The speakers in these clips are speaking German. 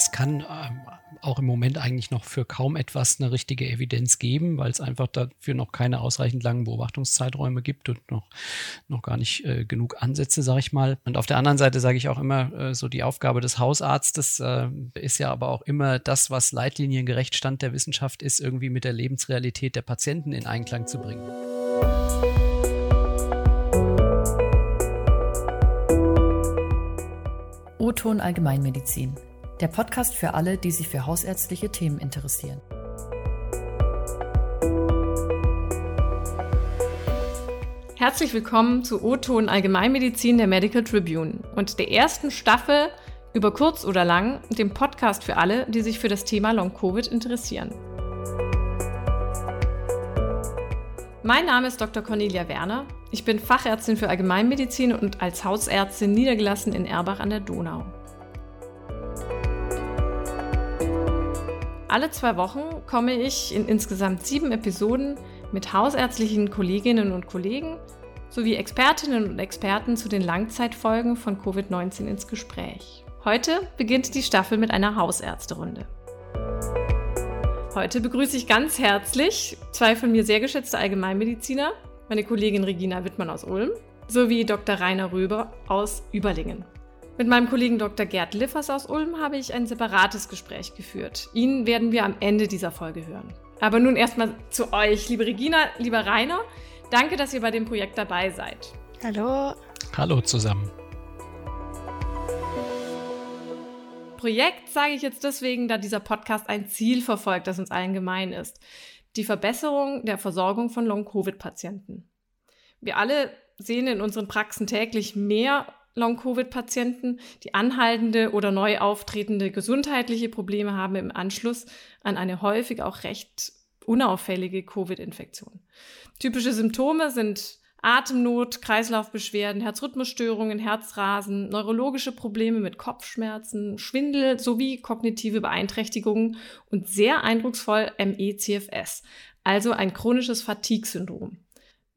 es kann ähm, auch im Moment eigentlich noch für kaum etwas eine richtige Evidenz geben, weil es einfach dafür noch keine ausreichend langen Beobachtungszeiträume gibt und noch, noch gar nicht äh, genug Ansätze, sage ich mal. Und auf der anderen Seite sage ich auch immer, äh, so die Aufgabe des Hausarztes äh, ist ja aber auch immer das, was leitliniengerecht Stand der Wissenschaft ist, irgendwie mit der Lebensrealität der Patienten in Einklang zu bringen. O-Ton Allgemeinmedizin der Podcast für alle, die sich für hausärztliche Themen interessieren. Herzlich willkommen zu O-Ton Allgemeinmedizin der Medical Tribune und der ersten Staffel über kurz oder lang, dem Podcast für alle, die sich für das Thema Long-Covid interessieren. Mein Name ist Dr. Cornelia Werner. Ich bin Fachärztin für Allgemeinmedizin und als Hausärztin niedergelassen in Erbach an der Donau. Alle zwei Wochen komme ich in insgesamt sieben Episoden mit hausärztlichen Kolleginnen und Kollegen sowie Expertinnen und Experten zu den Langzeitfolgen von Covid-19 ins Gespräch. Heute beginnt die Staffel mit einer Hausärzterunde. Heute begrüße ich ganz herzlich zwei von mir sehr geschätzte Allgemeinmediziner, meine Kollegin Regina Wittmann aus Ulm sowie Dr. Rainer Röber aus Überlingen. Mit meinem Kollegen Dr. Gerd Liffers aus Ulm habe ich ein separates Gespräch geführt. Ihn werden wir am Ende dieser Folge hören. Aber nun erstmal zu euch, liebe Regina, lieber Rainer. Danke, dass ihr bei dem Projekt dabei seid. Hallo. Hallo zusammen. Projekt sage ich jetzt deswegen, da dieser Podcast ein Ziel verfolgt, das uns allen gemein ist. Die Verbesserung der Versorgung von Long-Covid-Patienten. Wir alle sehen in unseren Praxen täglich mehr Long-Covid-Patienten, die anhaltende oder neu auftretende gesundheitliche Probleme haben im Anschluss an eine häufig auch recht unauffällige Covid-Infektion. Typische Symptome sind Atemnot, Kreislaufbeschwerden, Herzrhythmusstörungen, Herzrasen, neurologische Probleme mit Kopfschmerzen, Schwindel sowie kognitive Beeinträchtigungen und sehr eindrucksvoll ME-CFS, also ein chronisches Fatigue-Syndrom.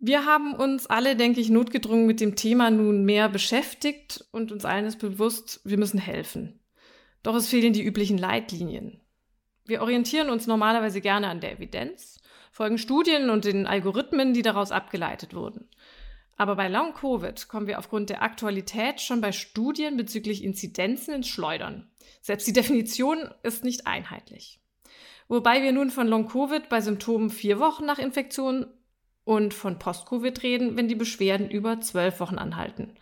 Wir haben uns alle, denke ich, notgedrungen mit dem Thema nun mehr beschäftigt und uns allen ist bewusst, wir müssen helfen. Doch es fehlen die üblichen Leitlinien. Wir orientieren uns normalerweise gerne an der Evidenz, folgen Studien und den Algorithmen, die daraus abgeleitet wurden. Aber bei Long Covid kommen wir aufgrund der Aktualität schon bei Studien bezüglich Inzidenzen ins Schleudern. Selbst die Definition ist nicht einheitlich. Wobei wir nun von Long Covid bei Symptomen vier Wochen nach Infektion und von Post-Covid reden, wenn die Beschwerden über zwölf Wochen anhalten.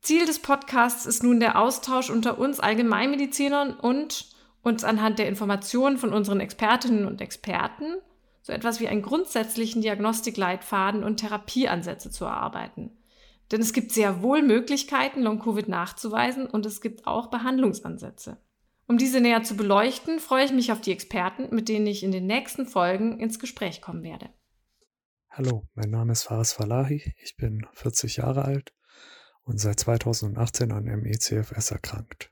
Ziel des Podcasts ist nun der Austausch unter uns Allgemeinmedizinern und uns anhand der Informationen von unseren Expertinnen und Experten so etwas wie einen grundsätzlichen Diagnostikleitfaden und Therapieansätze zu erarbeiten. Denn es gibt sehr wohl Möglichkeiten, Long-Covid nachzuweisen und es gibt auch Behandlungsansätze. Um diese näher zu beleuchten, freue ich mich auf die Experten, mit denen ich in den nächsten Folgen ins Gespräch kommen werde. Hallo, mein Name ist Faris Falahi, ich bin 40 Jahre alt und seit 2018 an MECFS erkrankt.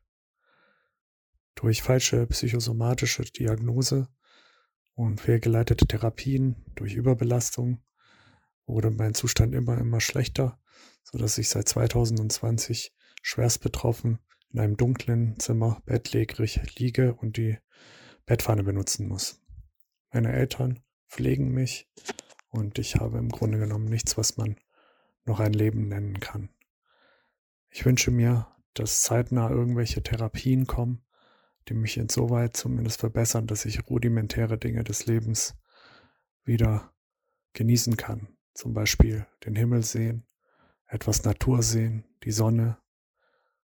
Durch falsche psychosomatische Diagnose und fehlgeleitete Therapien, durch Überbelastung wurde mein Zustand immer, immer schlechter, sodass ich seit 2020 schwerst betroffen in einem dunklen Zimmer bettlägerig liege und die Bettpfanne benutzen muss. Meine Eltern pflegen mich und ich habe im Grunde genommen nichts, was man noch ein Leben nennen kann. Ich wünsche mir, dass zeitnah irgendwelche Therapien kommen, die mich insoweit zumindest verbessern, dass ich rudimentäre Dinge des Lebens wieder genießen kann. Zum Beispiel den Himmel sehen, etwas Natur sehen, die Sonne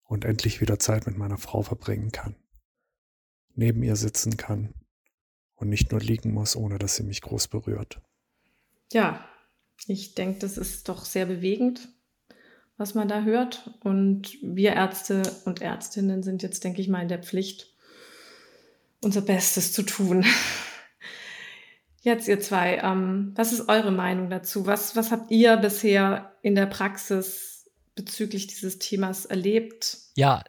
und endlich wieder Zeit mit meiner Frau verbringen kann. Neben ihr sitzen kann und nicht nur liegen muss, ohne dass sie mich groß berührt. Ja, ich denke, das ist doch sehr bewegend, was man da hört. Und wir Ärzte und Ärztinnen sind jetzt, denke ich mal, in der Pflicht, unser Bestes zu tun. Jetzt ihr zwei, ähm, was ist eure Meinung dazu? Was, was habt ihr bisher in der Praxis bezüglich dieses Themas erlebt? Ja,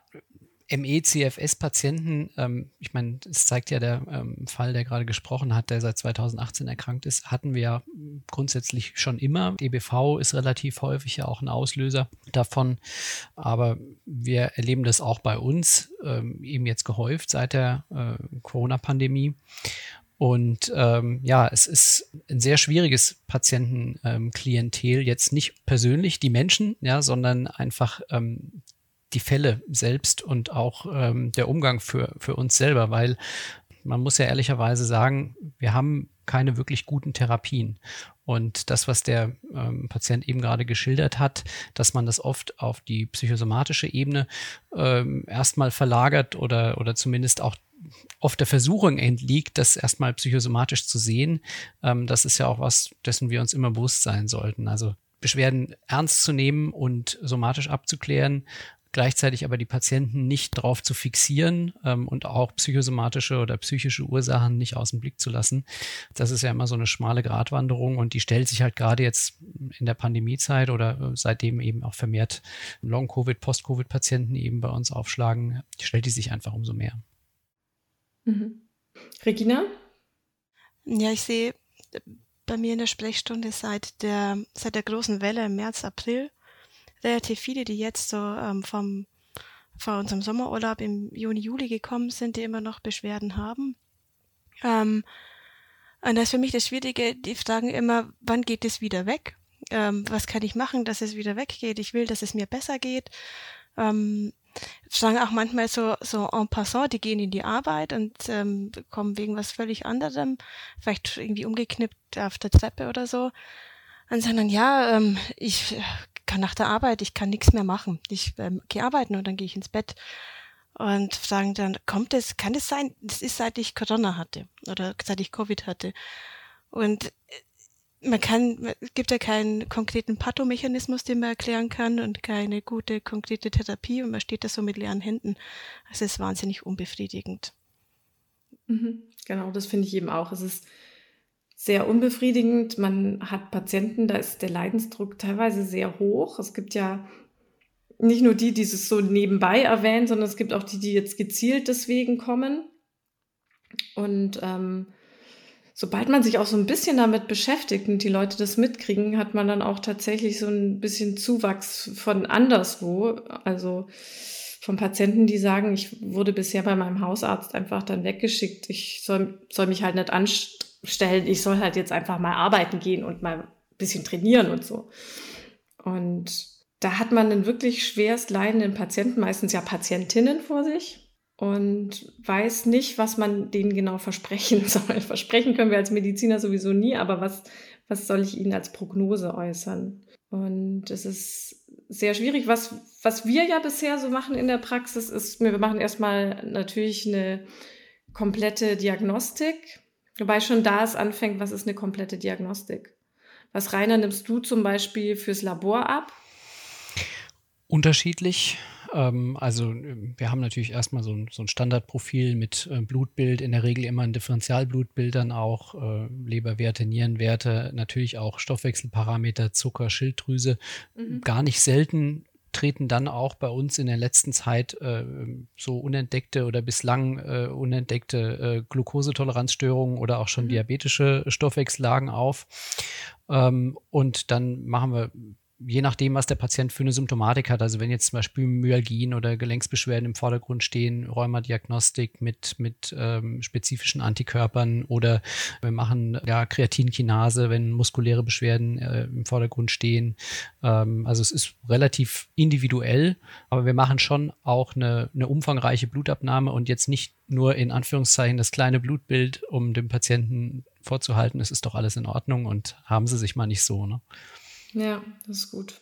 ME-CFS-Patienten, ähm, ich meine, es zeigt ja der ähm, Fall, der gerade gesprochen hat, der seit 2018 erkrankt ist, hatten wir ja grundsätzlich schon immer. DBV ist relativ häufig ja auch ein Auslöser davon, aber wir erleben das auch bei uns ähm, eben jetzt gehäuft seit der äh, Corona-Pandemie. Und ähm, ja, es ist ein sehr schwieriges Patientenklientel, ähm, jetzt nicht persönlich die Menschen, ja, sondern einfach ähm, die Fälle selbst und auch ähm, der Umgang für, für uns selber, weil man muss ja ehrlicherweise sagen, wir haben keine wirklich guten Therapien. Und das, was der ähm, Patient eben gerade geschildert hat, dass man das oft auf die psychosomatische Ebene ähm, erstmal verlagert oder, oder zumindest auch oft der Versuchung entliegt, das erstmal psychosomatisch zu sehen, ähm, das ist ja auch was, dessen wir uns immer bewusst sein sollten. Also Beschwerden ernst zu nehmen und somatisch abzuklären, gleichzeitig aber die Patienten nicht darauf zu fixieren ähm, und auch psychosomatische oder psychische Ursachen nicht aus dem Blick zu lassen. Das ist ja immer so eine schmale Gratwanderung und die stellt sich halt gerade jetzt in der Pandemiezeit oder äh, seitdem eben auch vermehrt Long-Covid, Post-Covid-Patienten eben bei uns aufschlagen, stellt die sich einfach umso mehr. Mhm. Regina? Ja, ich sehe bei mir in der Sprechstunde seit der, seit der großen Welle im März, April relativ viele, die jetzt so ähm, vom, vor unserem Sommerurlaub im Juni, Juli gekommen sind, die immer noch Beschwerden haben. Ähm, und das ist für mich das Schwierige, die fragen immer, wann geht es wieder weg? Ähm, was kann ich machen, dass es wieder weggeht? Ich will, dass es mir besser geht. Ähm, sagen auch manchmal so, so en passant, die gehen in die Arbeit und ähm, kommen wegen was völlig anderem, vielleicht irgendwie umgeknippt auf der Treppe oder so. Und sagen dann, ja, ähm, ich kann nach der Arbeit, ich kann nichts mehr machen. Ich ähm, gehe arbeiten und dann gehe ich ins Bett. Und sagen dann, kommt es, kann es sein, das ist seit ich Corona hatte oder seit ich Covid hatte. Und äh, man kann, es gibt ja keinen konkreten Pathomechanismus, den man erklären kann und keine gute, konkrete Therapie und man steht da so mit leeren Händen. Das ist wahnsinnig unbefriedigend. Mhm, genau, das finde ich eben auch. Es ist sehr unbefriedigend. Man hat Patienten, da ist der Leidensdruck teilweise sehr hoch. Es gibt ja nicht nur die, die es so nebenbei erwähnen, sondern es gibt auch die, die jetzt gezielt deswegen kommen. Und ähm, sobald man sich auch so ein bisschen damit beschäftigt und die Leute das mitkriegen, hat man dann auch tatsächlich so ein bisschen Zuwachs von anderswo. Also von Patienten, die sagen, ich wurde bisher bei meinem Hausarzt einfach dann weggeschickt. Ich soll, soll mich halt nicht anstrengen stellen, ich soll halt jetzt einfach mal arbeiten gehen und mal ein bisschen trainieren und so. Und da hat man einen wirklich schwerst leidenden Patienten, meistens ja Patientinnen vor sich und weiß nicht, was man denen genau versprechen soll. Versprechen können wir als Mediziner sowieso nie, aber was, was soll ich ihnen als Prognose äußern? Und es ist sehr schwierig. Was, was wir ja bisher so machen in der Praxis ist, wir machen erstmal natürlich eine komplette Diagnostik Wobei schon da es anfängt, was ist eine komplette Diagnostik? Was Rainer nimmst du zum Beispiel fürs Labor ab? Unterschiedlich. Ähm, also wir haben natürlich erstmal so ein, so ein Standardprofil mit äh, Blutbild, in der Regel immer ein Differentialblutbild, dann auch äh, Leberwerte, Nierenwerte, natürlich auch Stoffwechselparameter, Zucker, Schilddrüse. Mhm. Gar nicht selten treten dann auch bei uns in der letzten Zeit äh, so unentdeckte oder bislang äh, unentdeckte äh, Glukosetoleranzstörungen oder auch schon mhm. diabetische Stoffwechsellagen auf. Ähm, und dann machen wir je nachdem, was der Patient für eine Symptomatik hat. Also wenn jetzt zum Beispiel Myalgien oder Gelenksbeschwerden im Vordergrund stehen, Rheumadiagnostik mit, mit ähm, spezifischen Antikörpern oder wir machen ja Kreatinkinase, wenn muskuläre Beschwerden äh, im Vordergrund stehen. Ähm, also es ist relativ individuell, aber wir machen schon auch eine, eine umfangreiche Blutabnahme und jetzt nicht nur in Anführungszeichen das kleine Blutbild, um dem Patienten vorzuhalten, es ist doch alles in Ordnung und haben sie sich mal nicht so. Ne? Ja, das ist gut.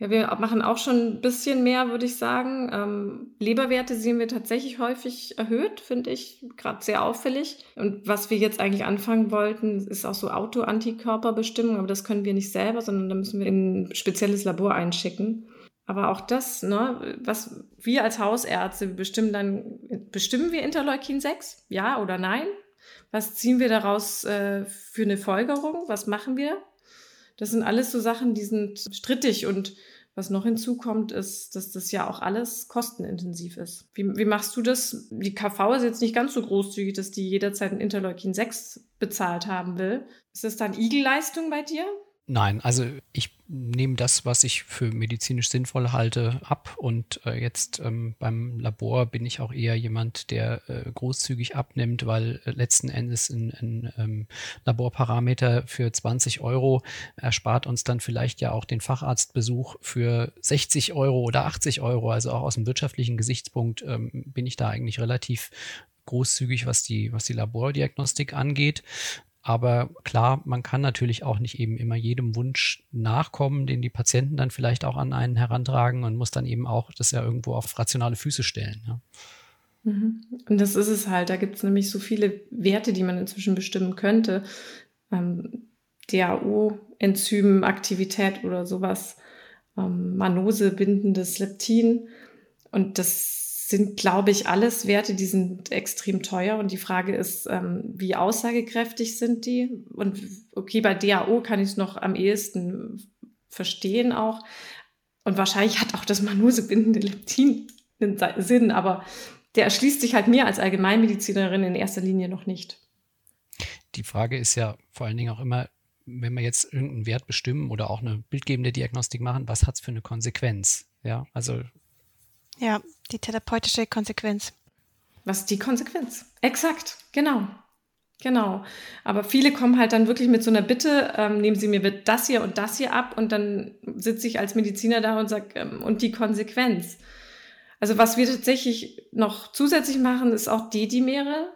Ja, wir machen auch schon ein bisschen mehr, würde ich sagen. Ähm, Leberwerte sehen wir tatsächlich häufig erhöht, finde ich gerade sehr auffällig. Und was wir jetzt eigentlich anfangen wollten, ist auch so Autoantikörperbestimmung, aber das können wir nicht selber, sondern da müssen wir in ein spezielles Labor einschicken. Aber auch das, ne, was wir als Hausärzte bestimmen dann, bestimmen wir Interleukin 6? Ja oder nein? Was ziehen wir daraus äh, für eine Folgerung? Was machen wir? Das sind alles so Sachen, die sind strittig und Was noch hinzukommt, ist, dass das ja auch alles kostenintensiv ist. Wie, wie machst du das? Die KV ist jetzt nicht ganz so großzügig, dass die jederzeit ein Interleukin 6 bezahlt haben will. Ist das dann Igelleistung bei dir? Nein, also ich nehme das, was ich für medizinisch sinnvoll halte, ab. Und äh, jetzt ähm, beim Labor bin ich auch eher jemand, der äh, großzügig abnimmt, weil äh, letzten Endes ein, ein ähm, Laborparameter für 20 Euro erspart uns dann vielleicht ja auch den Facharztbesuch für 60 Euro oder 80 Euro. Also auch aus dem wirtschaftlichen Gesichtspunkt ähm, bin ich da eigentlich relativ großzügig, was die, was die Labordiagnostik angeht. Aber klar, man kann natürlich auch nicht eben immer jedem Wunsch nachkommen, den die Patienten dann vielleicht auch an einen herantragen und muss dann eben auch das ja irgendwo auf rationale Füße stellen. Ja. Mhm. Und das ist es halt. Da gibt es nämlich so viele Werte, die man inzwischen bestimmen könnte. Ähm, DAO-Enzymaktivität oder sowas, ähm, Manose bindendes Leptin. Und das sind, glaube ich, alles Werte, die sind extrem teuer. Und die Frage ist, ähm, wie aussagekräftig sind die? Und okay, bei DAO kann ich es noch am ehesten verstehen auch. Und wahrscheinlich hat auch das manusebindende Leptin einen Sinn, aber der erschließt sich halt mir als Allgemeinmedizinerin in erster Linie noch nicht. Die Frage ist ja vor allen Dingen auch immer, wenn wir jetzt irgendeinen Wert bestimmen oder auch eine bildgebende Diagnostik machen, was hat es für eine Konsequenz? Ja, also ja, die therapeutische Konsequenz. Was die Konsequenz? Exakt, genau. Genau. Aber viele kommen halt dann wirklich mit so einer Bitte, ähm, nehmen Sie mir das hier und das hier ab und dann sitze ich als Mediziner da und sage, ähm, und die Konsequenz. Also was wir tatsächlich noch zusätzlich machen, ist auch Dedimere,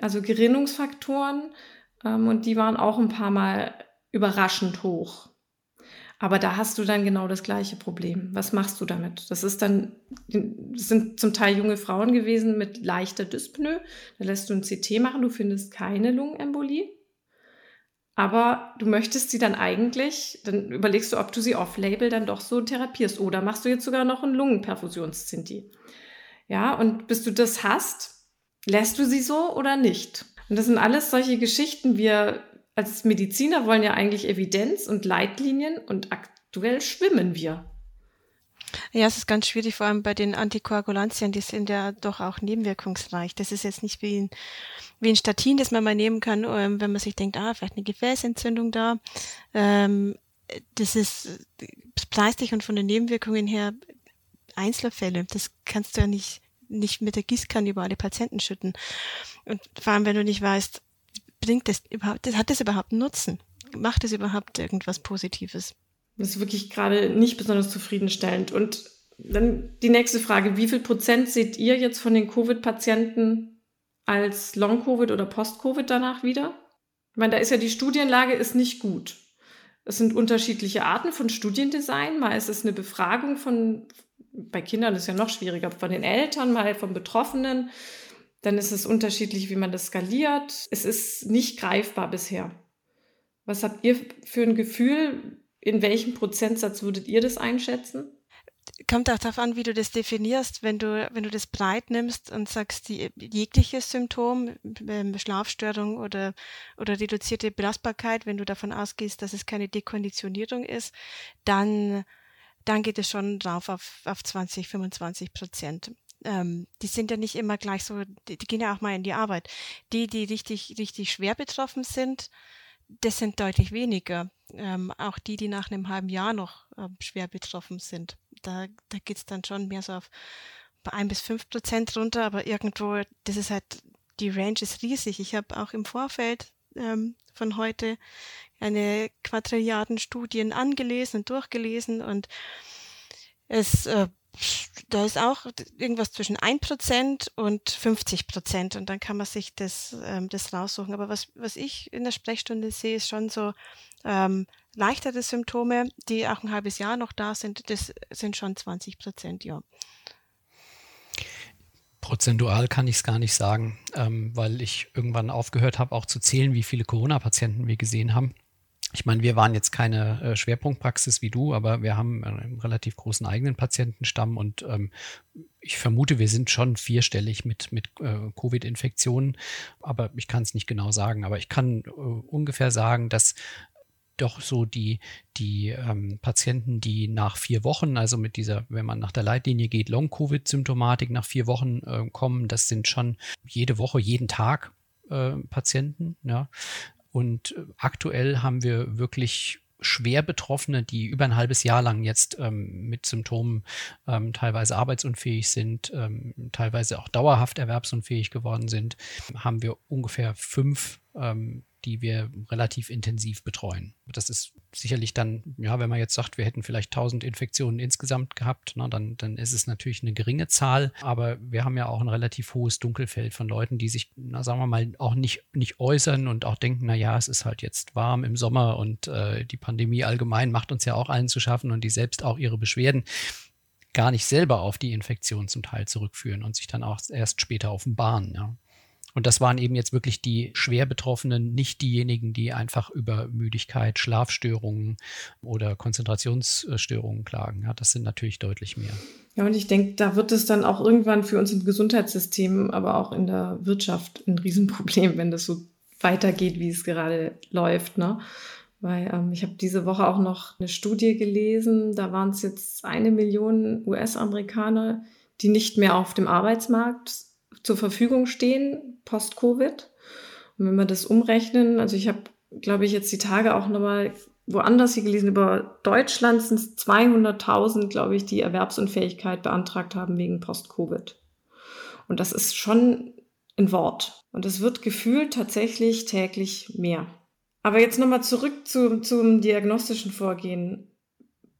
also Gerinnungsfaktoren. Ähm, und die waren auch ein paar Mal überraschend hoch. Aber da hast du dann genau das gleiche Problem. Was machst du damit? Das ist dann, das sind zum Teil junge Frauen gewesen mit leichter Dyspnoe. Da lässt du ein CT machen, du findest keine Lungenembolie. Aber du möchtest sie dann eigentlich, dann überlegst du, ob du sie off-label dann doch so therapierst. Oder machst du jetzt sogar noch einen Lungenperfusions-CT. Ja, und bis du das hast, lässt du sie so oder nicht? Und das sind alles solche Geschichten. Wir als Mediziner wollen ja eigentlich Evidenz und Leitlinien und aktuell schwimmen wir. Ja, es ist ganz schwierig, vor allem bei den Antikoagulantien, die sind ja doch auch nebenwirkungsreich. Das ist jetzt nicht wie ein, wie ein Statin, das man mal nehmen kann, ähm, wenn man sich denkt, ah, vielleicht eine Gefäßentzündung da. Ähm, das ist preislich und von den Nebenwirkungen her Einzelfälle. Das kannst du ja nicht, nicht mit der Gießkanne über alle Patienten schütten. Und vor allem, wenn du nicht weißt, bringt das überhaupt, hat das überhaupt einen Nutzen? Macht es überhaupt irgendwas Positives? Das ist wirklich gerade nicht besonders zufriedenstellend. Und dann die nächste Frage, wie viel Prozent seht ihr jetzt von den Covid-Patienten als Long-Covid oder Post-Covid danach wieder? Ich meine, da ist ja die Studienlage ist nicht gut. Es sind unterschiedliche Arten von Studiendesign. Mal ist es eine Befragung von, bei Kindern ist es ja noch schwieriger, von den Eltern, mal von Betroffenen. Dann ist es unterschiedlich, wie man das skaliert. Es ist nicht greifbar bisher. Was habt ihr für ein Gefühl? In welchem Prozentsatz würdet ihr das einschätzen? Kommt auch darauf an, wie du das definierst. Wenn du, wenn du das breit nimmst und sagst, die, jegliches Symptom, ähm, Schlafstörung oder, oder reduzierte Belastbarkeit, wenn du davon ausgehst, dass es keine Dekonditionierung ist, dann, dann geht es schon drauf auf, auf 20, 25 Prozent ähm, die sind ja nicht immer gleich so, die, die, gehen ja auch mal in die Arbeit. Die, die richtig, richtig schwer betroffen sind, das sind deutlich weniger. Ähm, auch die, die nach einem halben Jahr noch äh, schwer betroffen sind. Da, da es dann schon mehr so auf ein bis fünf Prozent runter, aber irgendwo, das ist halt, die Range ist riesig. Ich habe auch im Vorfeld ähm, von heute eine Quadrilliarden Studien angelesen und durchgelesen und es äh, da ist auch irgendwas zwischen 1% und 50% und dann kann man sich das, ähm, das raussuchen. Aber was, was ich in der Sprechstunde sehe, ist schon so ähm, leichtere Symptome, die auch ein halbes Jahr noch da sind, das sind schon 20%, ja. Prozentual kann ich es gar nicht sagen, ähm, weil ich irgendwann aufgehört habe, auch zu zählen, wie viele Corona-Patienten wir gesehen haben. Ich meine, wir waren jetzt keine äh, Schwerpunktpraxis wie du, aber wir haben einen relativ großen eigenen Patientenstamm und ähm, ich vermute, wir sind schon vierstellig mit, mit äh, Covid-Infektionen, aber ich kann es nicht genau sagen. Aber ich kann äh, ungefähr sagen, dass doch so die, die ähm, Patienten, die nach vier Wochen, also mit dieser, wenn man nach der Leitlinie geht, Long-Covid-Symptomatik nach vier Wochen äh, kommen, das sind schon jede Woche, jeden Tag äh, Patienten. Ja. Und äh, aktuell haben wir wirklich schwer Betroffene, die über ein halbes Jahr lang jetzt ähm, mit Symptomen ähm, teilweise arbeitsunfähig sind, ähm, teilweise auch dauerhaft erwerbsunfähig geworden sind, haben wir ungefähr fünf ähm, die wir relativ intensiv betreuen. Das ist sicherlich dann, ja, wenn man jetzt sagt, wir hätten vielleicht 1000 Infektionen insgesamt gehabt, na, dann, dann ist es natürlich eine geringe Zahl, aber wir haben ja auch ein relativ hohes Dunkelfeld von Leuten, die sich, na, sagen wir mal, auch nicht, nicht äußern und auch denken, na ja, es ist halt jetzt warm im Sommer und äh, die Pandemie allgemein macht uns ja auch allen zu schaffen und die selbst auch ihre Beschwerden gar nicht selber auf die Infektion zum Teil zurückführen und sich dann auch erst später offenbaren. Ja. Und das waren eben jetzt wirklich die schwer Betroffenen, nicht diejenigen, die einfach über Müdigkeit, Schlafstörungen oder Konzentrationsstörungen klagen. Ja, das sind natürlich deutlich mehr. Ja, und ich denke, da wird es dann auch irgendwann für uns im Gesundheitssystem, aber auch in der Wirtschaft ein Riesenproblem, wenn das so weitergeht, wie es gerade läuft. Ne? Weil ähm, ich habe diese Woche auch noch eine Studie gelesen, da waren es jetzt eine Million US-Amerikaner, die nicht mehr auf dem Arbeitsmarkt zur Verfügung stehen, post-Covid. Und wenn wir das umrechnen, also ich habe, glaube ich, jetzt die Tage auch nochmal woanders hier gelesen, über Deutschland sind es 200.000, glaube ich, die Erwerbsunfähigkeit beantragt haben wegen Post-Covid. Und das ist schon ein Wort. Und es wird gefühlt tatsächlich täglich mehr. Aber jetzt nochmal zurück zu, zum diagnostischen Vorgehen.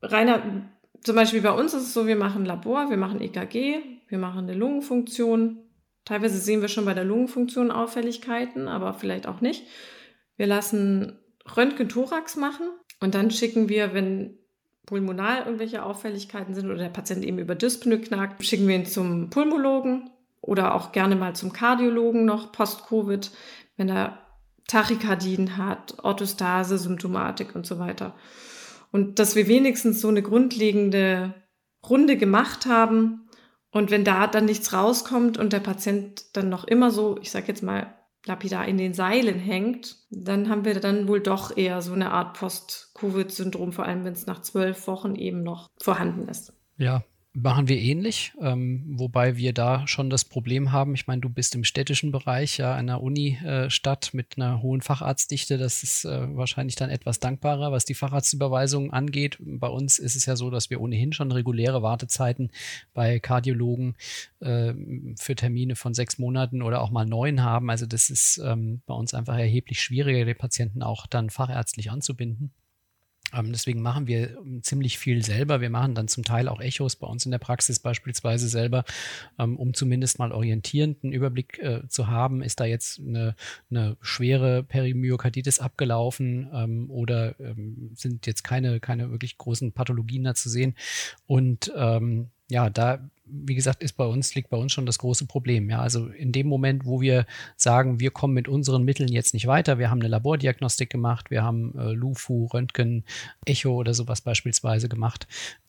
Rainer, zum Beispiel bei uns ist es so, wir machen Labor, wir machen EKG, wir machen eine Lungenfunktion, Teilweise sehen wir schon bei der Lungenfunktion Auffälligkeiten, aber vielleicht auch nicht. Wir lassen Röntgen-Thorax machen und dann schicken wir, wenn pulmonal irgendwelche Auffälligkeiten sind oder der Patient eben über Dyspnoe knackt, schicken wir ihn zum Pulmologen oder auch gerne mal zum Kardiologen noch post-Covid, wenn er Tachykardien hat, Orthostase, Symptomatik und so weiter. Und dass wir wenigstens so eine grundlegende Runde gemacht haben, und wenn da dann nichts rauskommt und der Patient dann noch immer so, ich sage jetzt mal, lapidar in den Seilen hängt, dann haben wir dann wohl doch eher so eine Art Post-Covid-Syndrom, vor allem wenn es nach zwölf Wochen eben noch vorhanden ist. Ja, machen wir ähnlich, ähm, wobei wir da schon das Problem haben. Ich meine, du bist im städtischen Bereich, ja, einer Uni-Stadt äh, mit einer hohen Facharztdichte. Das ist äh, wahrscheinlich dann etwas dankbarer, was die Facharztüberweisung angeht. Bei uns ist es ja so, dass wir ohnehin schon reguläre Wartezeiten bei Kardiologen äh, für Termine von sechs Monaten oder auch mal neun haben. Also das ist ähm, bei uns einfach erheblich schwieriger, die Patienten auch dann fachärztlich anzubinden. Ähm, deswegen machen wir ähm, ziemlich viel selber. Wir machen dann zum Teil auch Echos bei uns in der Praxis beispielsweise selber, ähm, um zumindest mal orientierenden Überblick äh, zu haben. Ist da jetzt eine, eine schwere Perimyokarditis abgelaufen oder sind jetzt keine, keine wirklich großen Pathologien da zu sehen? Und ja, da wie gesagt, ist bei uns, liegt bei uns schon das große Problem. Ja, also in dem Moment, wo wir sagen, wir kommen mit unseren Mitteln jetzt nicht weiter, wir haben eine Labordiagnostik gemacht, wir haben äh, LUFU, Röntgen, Echo oder sowas beispielsweise gemacht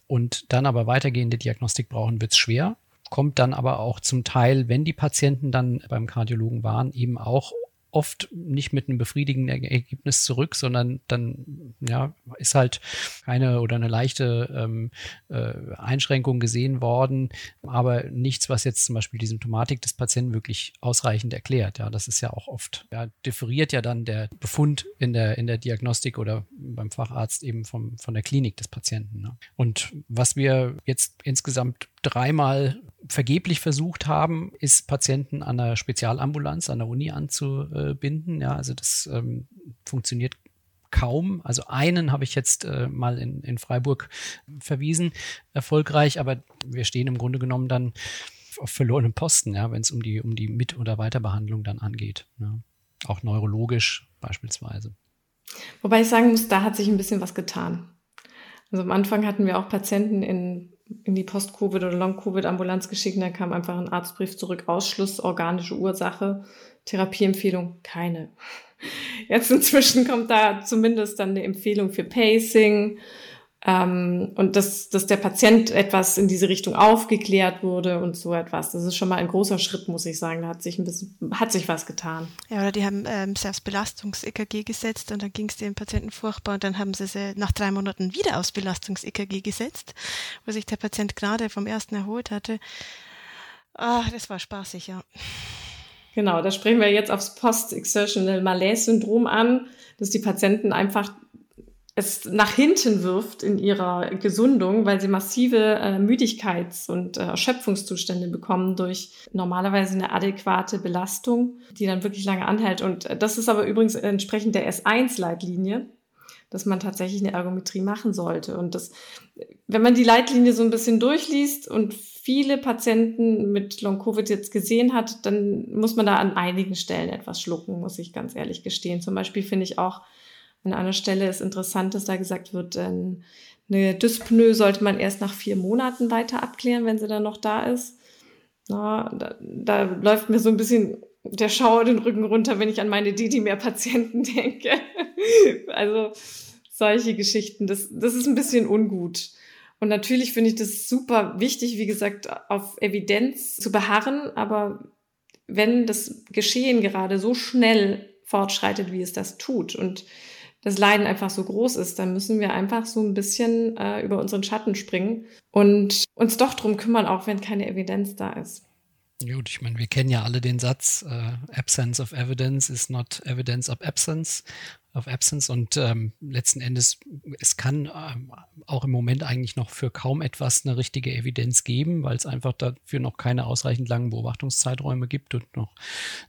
und dann aber weitergehende Diagnostik brauchen, wird es schwer. Kommt dann aber auch zum Teil, wenn die Patienten dann beim Kardiologen waren, eben auch oft nicht mit einem befriedigenden Ergebnis zurück, sondern dann ja, ist halt keine oder eine leichte ähm, äh, Einschränkung gesehen worden, aber nichts, was jetzt zum Beispiel die Symptomatik des Patienten wirklich ausreichend erklärt. Ja, das ist ja auch oft, ja, differiert ja dann der Befund in der, in der Diagnostik oder beim Facharzt eben vom, von der Klinik des Patienten. Ne? Und was wir jetzt insgesamt dreimal vergeblich versucht haben, ist Patienten an einer Spezialambulanz an der Uni anzubinden. Ja, also das ähm, funktioniert kaum. Also einen habe ich jetzt äh, mal in, in Freiburg verwiesen, erfolgreich, aber wir stehen im Grunde genommen dann auf verlorenem Posten, ja, wenn es um die, um die Mit- oder Weiterbehandlung dann angeht. Ja. Auch neurologisch beispielsweise. Wobei ich sagen muss, da hat sich ein bisschen was getan. Also am Anfang hatten wir auch Patienten in in die Post-Covid- oder Long-Covid-Ambulanz geschickt. Da kam einfach ein Arztbrief zurück, Ausschluss, organische Ursache, Therapieempfehlung, keine. Jetzt inzwischen kommt da zumindest dann eine Empfehlung für Pacing, Ähm, und dass, dass der Patient etwas in diese Richtung aufgeklärt wurde und so etwas. Das ist schon mal ein großer Schritt, muss ich sagen. Da hat sich ein bisschen, hat sich was getan. Ja, oder die haben ähm, sie aufs Belastungs-EKG gesetzt und dann ging es dem Patienten furchtbar und dann haben sie sie nach drei Monaten wieder aufs Belastungs-EKG gesetzt, wo sich der Patient gerade vom ersten erholt hatte. Ah, das war spaßig, ja. Genau, da sprechen wir jetzt aufs Post-Exertional Malaise-Syndrom an, dass die Patienten einfach es nach hinten wirft in ihrer Gesundung, weil sie massive äh, Müdigkeits- und äh, Erschöpfungszustände bekommen durch normalerweise eine adäquate Belastung, die dann wirklich lange anhält. Und äh, das ist aber übrigens entsprechend der S1-Leitlinie, dass man tatsächlich eine Ergometrie machen sollte. Und das, wenn man die Leitlinie so ein bisschen durchliest und viele Patienten mit Long-Covid jetzt gesehen hat, dann muss man da an einigen Stellen etwas schlucken, muss ich ganz ehrlich gestehen. Zum Beispiel finde ich auch, an einer Stelle ist interessant, dass da gesagt wird, eine Dyspnoe sollte man erst nach vier Monaten weiter abklären, wenn sie dann noch da ist. Na, da, da läuft mir so ein bisschen der Schauer den Rücken runter, wenn ich an meine Didimer-Patienten denke. also solche Geschichten, das, das ist ein bisschen ungut. Und natürlich finde ich das super wichtig, wie gesagt, auf Evidenz zu beharren, aber wenn das Geschehen gerade so schnell fortschreitet, wie es das tut und das Leiden einfach so groß ist, dann müssen wir einfach so ein bisschen äh, über unseren Schatten springen und uns doch drum kümmern, auch wenn keine Evidenz da ist. Gut, ich meine, wir kennen ja alle den Satz, äh, Absence of Evidence is not evidence of absence of Absence und ähm, letzten Endes, es kann ähm, auch im Moment eigentlich noch für kaum etwas eine richtige Evidenz geben, weil es einfach dafür noch keine ausreichend langen Beobachtungszeiträume gibt und noch,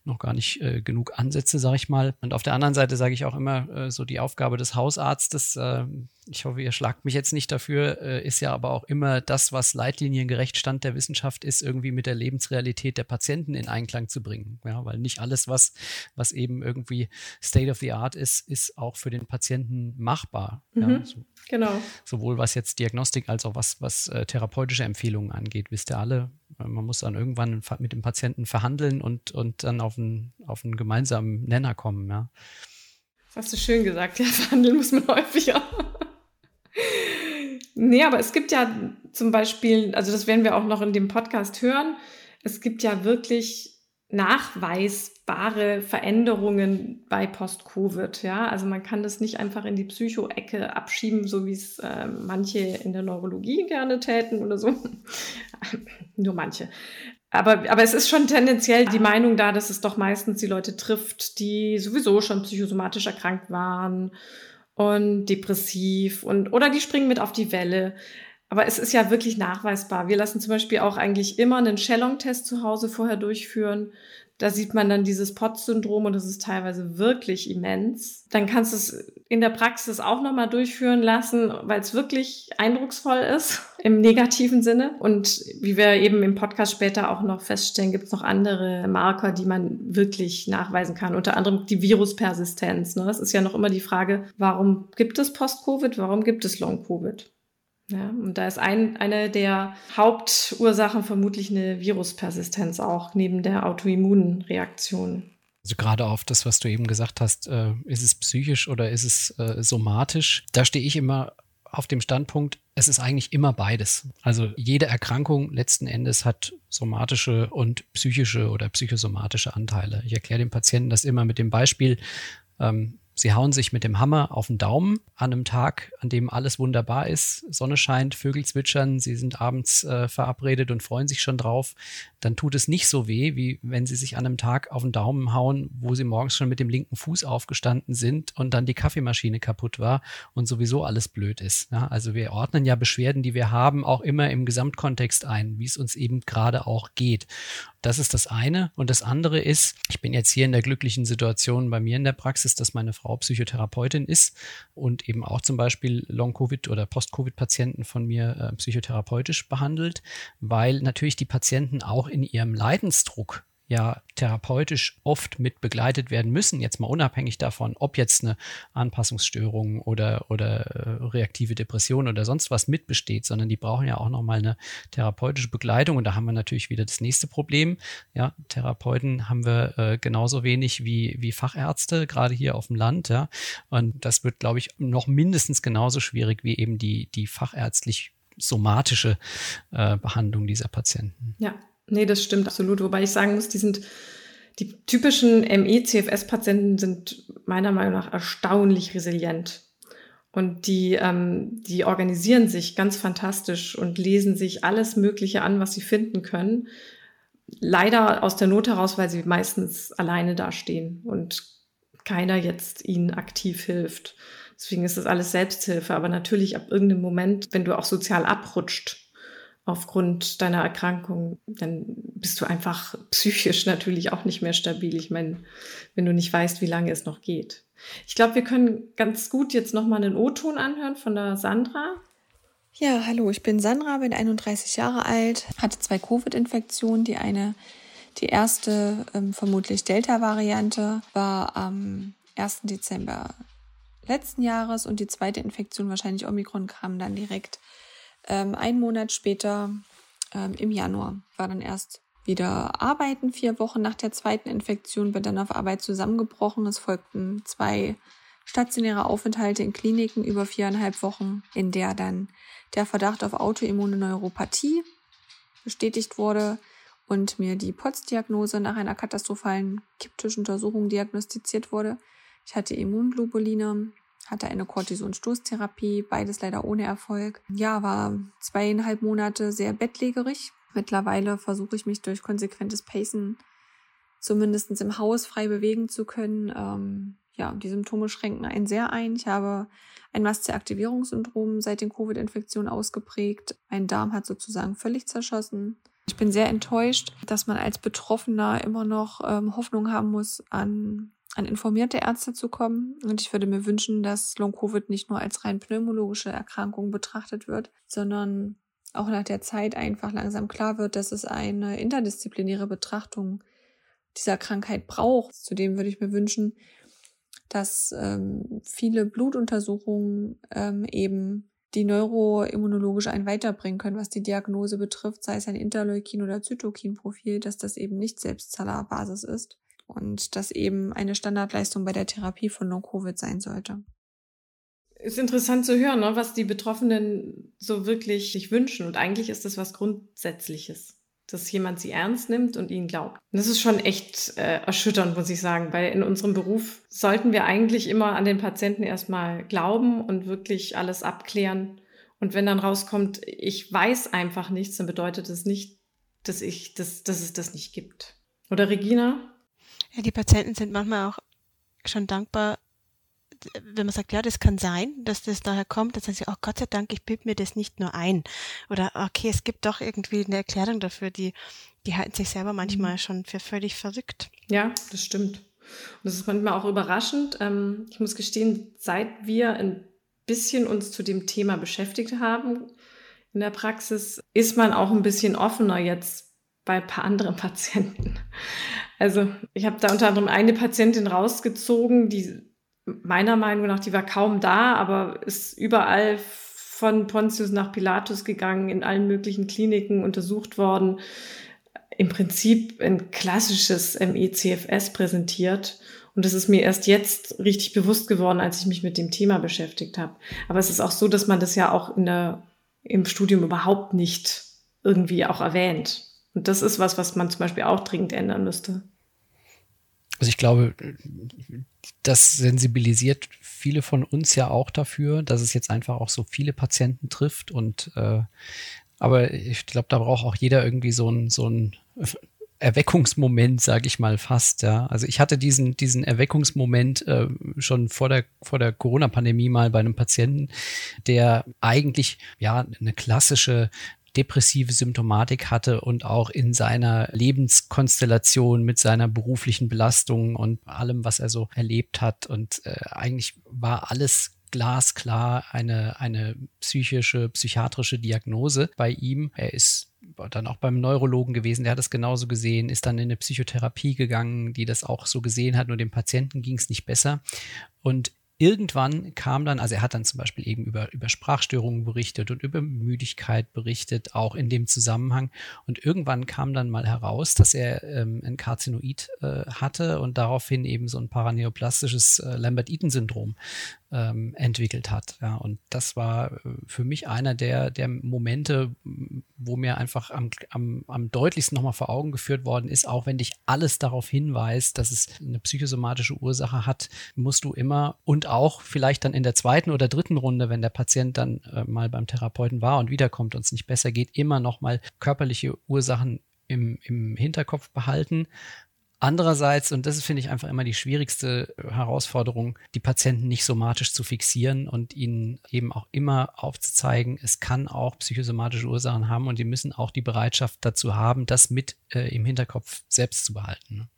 noch gar nicht äh, genug Ansätze, sage ich mal. Und auf der anderen Seite sage ich auch immer, äh, so die Aufgabe des Hausarztes, äh, ich hoffe, ihr schlagt mich jetzt nicht dafür, äh, ist ja aber auch immer das, was leitliniengerecht Stand der Wissenschaft ist, irgendwie mit der Lebensrealität der Patienten in Einklang zu bringen. Ja, weil nicht alles, was, was eben irgendwie State of the Art ist, ist auch für den Patienten machbar. Mhm, ja, so, genau. Sowohl was jetzt Diagnostik als auch was, was äh, therapeutische Empfehlungen angeht. Wisst ihr alle, man muss dann irgendwann mit dem Patienten verhandeln und, und dann auf einen, auf einen gemeinsamen Nenner kommen. Ja. Das hast du schön gesagt, ja, verhandeln muss man häufiger. Nee, aber es gibt ja zum Beispiel, also das werden wir auch noch in dem Podcast hören, es gibt ja wirklich nachweisbare Veränderungen bei Post-Covid. Ja, also man kann das nicht einfach in die Psycho-Ecke abschieben, so wie es äh, manche in der Neurologie gerne täten oder so. Nur manche. Aber, aber es ist schon tendenziell die Meinung da, dass es doch meistens die Leute trifft, die sowieso schon psychosomatisch erkrankt waren und depressiv und oder die springen mit auf die Welle. Aber es ist ja wirklich nachweisbar. Wir lassen zum Beispiel auch eigentlich immer einen Shellong-Test zu Hause vorher durchführen. Da sieht man dann dieses POTS-Syndrom und das ist teilweise wirklich immens. Dann kannst du es in der Praxis auch nochmal durchführen lassen, weil es wirklich eindrucksvoll ist im negativen Sinne. Und wie wir eben im Podcast später auch noch feststellen, gibt es noch andere Marker, die man wirklich nachweisen kann. Unter anderem die Viruspersistenz. Ne? Es ist ja noch immer die Frage, warum gibt es Post-Covid, warum gibt es Long-Covid? Ja, und da ist ein, eine der Hauptursachen vermutlich eine Viruspersistenz auch, neben der Autoimmunreaktion. Also gerade auf das, was du eben gesagt hast, äh, ist es psychisch oder ist es äh, somatisch? Da stehe ich immer auf dem Standpunkt, es ist eigentlich immer beides. Also jede Erkrankung letzten Endes hat somatische und psychische oder psychosomatische Anteile. Ich erkläre dem Patienten das immer mit dem Beispiel, ähm, Sie hauen sich mit dem Hammer auf den Daumen an einem Tag, an dem alles wunderbar ist, Sonne scheint, Vögel zwitschern, Sie sind abends äh, verabredet und freuen sich schon drauf. Dann tut es nicht so weh, wie wenn Sie sich an einem Tag auf den Daumen hauen, wo Sie morgens schon mit dem linken Fuß aufgestanden sind und dann die Kaffeemaschine kaputt war und sowieso alles blöd ist. Ja, also wir ordnen ja Beschwerden, die wir haben, auch immer im Gesamtkontext ein, wie es uns eben gerade auch geht. Das ist das eine. Und das andere ist, ich bin jetzt hier in der glücklichen Situation bei mir in der Praxis, dass meine Frau Psychotherapeutin ist und eben auch zum Beispiel Long-Covid oder Post-Covid-Patienten von mir äh, psychotherapeutisch behandelt, weil natürlich die Patienten auch in ihrem Leidensdruck ja therapeutisch oft mit begleitet werden müssen, jetzt mal unabhängig davon, ob jetzt eine Anpassungsstörung oder, oder äh, reaktive Depression oder sonst was mitbesteht, sondern die brauchen ja auch nochmal eine therapeutische Begleitung. Und da haben wir natürlich wieder das nächste Problem. Ja, Therapeuten haben wir äh, genauso wenig wie, wie Fachärzte, gerade hier auf dem Land. Ja. Und das wird, glaube ich, noch mindestens genauso schwierig wie eben die, die fachärztlich somatische äh, Behandlung dieser Patienten. Ja, nee, das stimmt absolut. Wobei ich sagen muss, die sind die typischen ME-CFS-Patienten sind meiner Meinung nach erstaunlich resilient. Und die, ähm, die organisieren sich ganz fantastisch und lesen sich alles Mögliche an, was sie finden können. Leider aus der Not heraus, weil sie meistens alleine dastehen und keiner jetzt ihnen aktiv hilft. Deswegen ist das alles Selbsthilfe. Aber natürlich ab irgendeinem Moment, wenn du auch sozial abrutscht aufgrund deiner Erkrankung, dann bist du einfach psychisch natürlich auch nicht mehr stabil. Ich meine, wenn du nicht weißt, wie lange es noch geht. Ich glaube, wir können ganz gut jetzt nochmal einen O-Ton anhören von der Sandra. Ja, hallo, ich bin Sandra, bin 31 Jahre alt, hatte zwei Covid-Infektionen. Die eine, die erste, ähm, vermutlich Delta-Variante, war am 1. Dezember letzten Jahres und die zweite Infektion, wahrscheinlich Omikron, kam dann direkt ähm, einen Monat später ähm, im Januar. War dann erst wieder arbeiten, vier Wochen nach der zweiten Infektion, bin dann auf Arbeit zusammengebrochen. Es folgten zwei stationäre Aufenthalte in Kliniken über viereinhalb Wochen, in der dann der Verdacht auf Autoimmune Neuropathie bestätigt wurde und mir die POTS-Diagnose nach einer katastrophalen Kipptischuntersuchung diagnostiziert wurde. Ich hatte Immunglobuline, hatte eine Cortisonstoßtherapie, beides leider ohne Erfolg. Ja, war zweieinhalb Monate sehr bettlägerig. Mittlerweile versuche ich mich durch konsequentes Pacen zumindest im Haus frei bewegen zu können. Ähm, ja, die Symptome schränken einen sehr ein. Ich habe ein Mastzellaktivierungssyndrom seit den Covid-Infektionen ausgeprägt. Mein Darm hat sozusagen völlig zerschossen. Ich bin sehr enttäuscht, dass man als Betroffener immer noch ähm, Hoffnung haben muss an an informierte Ärzte zu kommen. Und ich würde mir wünschen, dass Long-Covid nicht nur als rein pneumologische Erkrankung betrachtet wird, sondern auch nach der Zeit einfach langsam klar wird, dass es eine interdisziplinäre Betrachtung dieser Krankheit braucht. Zudem würde ich mir wünschen, dass ähm, viele Blutuntersuchungen ähm, eben die neuroimmunologisch einen weiterbringen können, was die Diagnose betrifft, sei es ein Interleukin- oder Zytokinprofil, dass das eben nicht Selbstzahlerbasis ist und das eben eine Standardleistung bei der Therapie von Long-Covid sein sollte. Ist interessant zu hören, ne, was die Betroffenen so wirklich sich wünschen. Und eigentlich ist das was Grundsätzliches, dass jemand sie ernst nimmt und ihnen glaubt. Und das ist schon echt äh, erschütternd, muss ich sagen, weil in unserem Beruf sollten wir eigentlich immer an den Patienten erstmal glauben und wirklich alles abklären. Und wenn dann rauskommt, ich weiß einfach nichts, dann bedeutet das nicht, dass ich, dass, dass es das nicht gibt. Oder Regina? Ja, die Patienten sind manchmal auch schon dankbar, wenn man sagt, ja, das kann sein, dass das daher kommt, dann sagen sie, oh Gott sei Dank, ich bild mir das nicht nur ein. Oder okay, es gibt doch irgendwie eine Erklärung dafür, die, die halten sich selber manchmal mhm. schon für völlig verrückt. Ja, das stimmt. Und das ist manchmal auch überraschend. Ähm, ich muss gestehen, seit wir ein bisschen uns zu dem Thema beschäftigt haben in der Praxis, ist man auch ein bisschen offener jetzt bei ein paar anderen Patienten. Also ich habe da unter anderem eine Patientin rausgezogen, die meiner Meinung nach, die war kaum da, aber ist überall von Pontius nach Pilatus gegangen, in allen möglichen Kliniken untersucht worden, im Prinzip ein klassisches ME-CFS präsentiert. Und das ist mir erst jetzt richtig bewusst geworden, als ich mich mit dem Thema beschäftigt habe. Aber es ist auch so, dass man das ja auch in der, im Studium überhaupt nicht irgendwie auch erwähnt. Und das ist was, was man zum Beispiel auch dringend ändern müsste. Also ich glaube, das sensibilisiert viele von uns ja auch dafür, dass es jetzt einfach auch so viele Patienten trifft. Und äh, aber ich glaube, da braucht auch jeder irgendwie so ein, so ein Erweckungsmoment, sage ich mal fast. Ja, also ich hatte diesen diesen Erweckungsmoment äh, schon vor der vor der Corona-Pandemie mal bei einem Patienten, der eigentlich ja eine klassische depressive Symptomatik hatte und auch in seiner Lebenskonstellation mit seiner beruflichen Belastung und allem, was er so erlebt hat. Und äh, eigentlich war alles glasklar eine, eine psychische, psychiatrische Diagnose bei ihm. Er ist dann auch beim Neurologen gewesen, der hat es genauso gesehen, ist dann in eine Psychotherapie gegangen, die das auch so gesehen hat, nur dem Patienten ging es nicht besser. Und irgendwann kam dann, also er hat dann zum Beispiel eben über, über Sprachstörungen berichtet und über Müdigkeit berichtet, auch in dem Zusammenhang. Und irgendwann kam dann mal heraus, dass er ähm, ein Karzinoid äh, hatte und daraufhin eben so ein paraneoplastisches äh, Lambert-Eaton-Syndrom ähm, entwickelt hat. Ja, und das war äh, für mich einer der, der Momente, wo mir einfach am, am, am deutlichsten nochmal vor Augen geführt worden ist, auch wenn dich alles darauf hinweist, dass es eine psychosomatische Ursache hat, musst du immer und auch vielleicht dann in der zweiten oder dritten Runde, wenn der Patient dann äh, mal beim Therapeuten war und wiederkommt und es nicht besser geht, immer nochmal körperliche Ursachen im, im Hinterkopf behalten, Andererseits, und das finde ich einfach immer die schwierigste Herausforderung, die Patienten nicht somatisch zu fixieren und ihnen eben auch immer aufzuzeigen, es kann auch psychosomatische Ursachen haben und die müssen auch die Bereitschaft dazu haben, das mit äh, im Hinterkopf selbst zu behalten. Ne?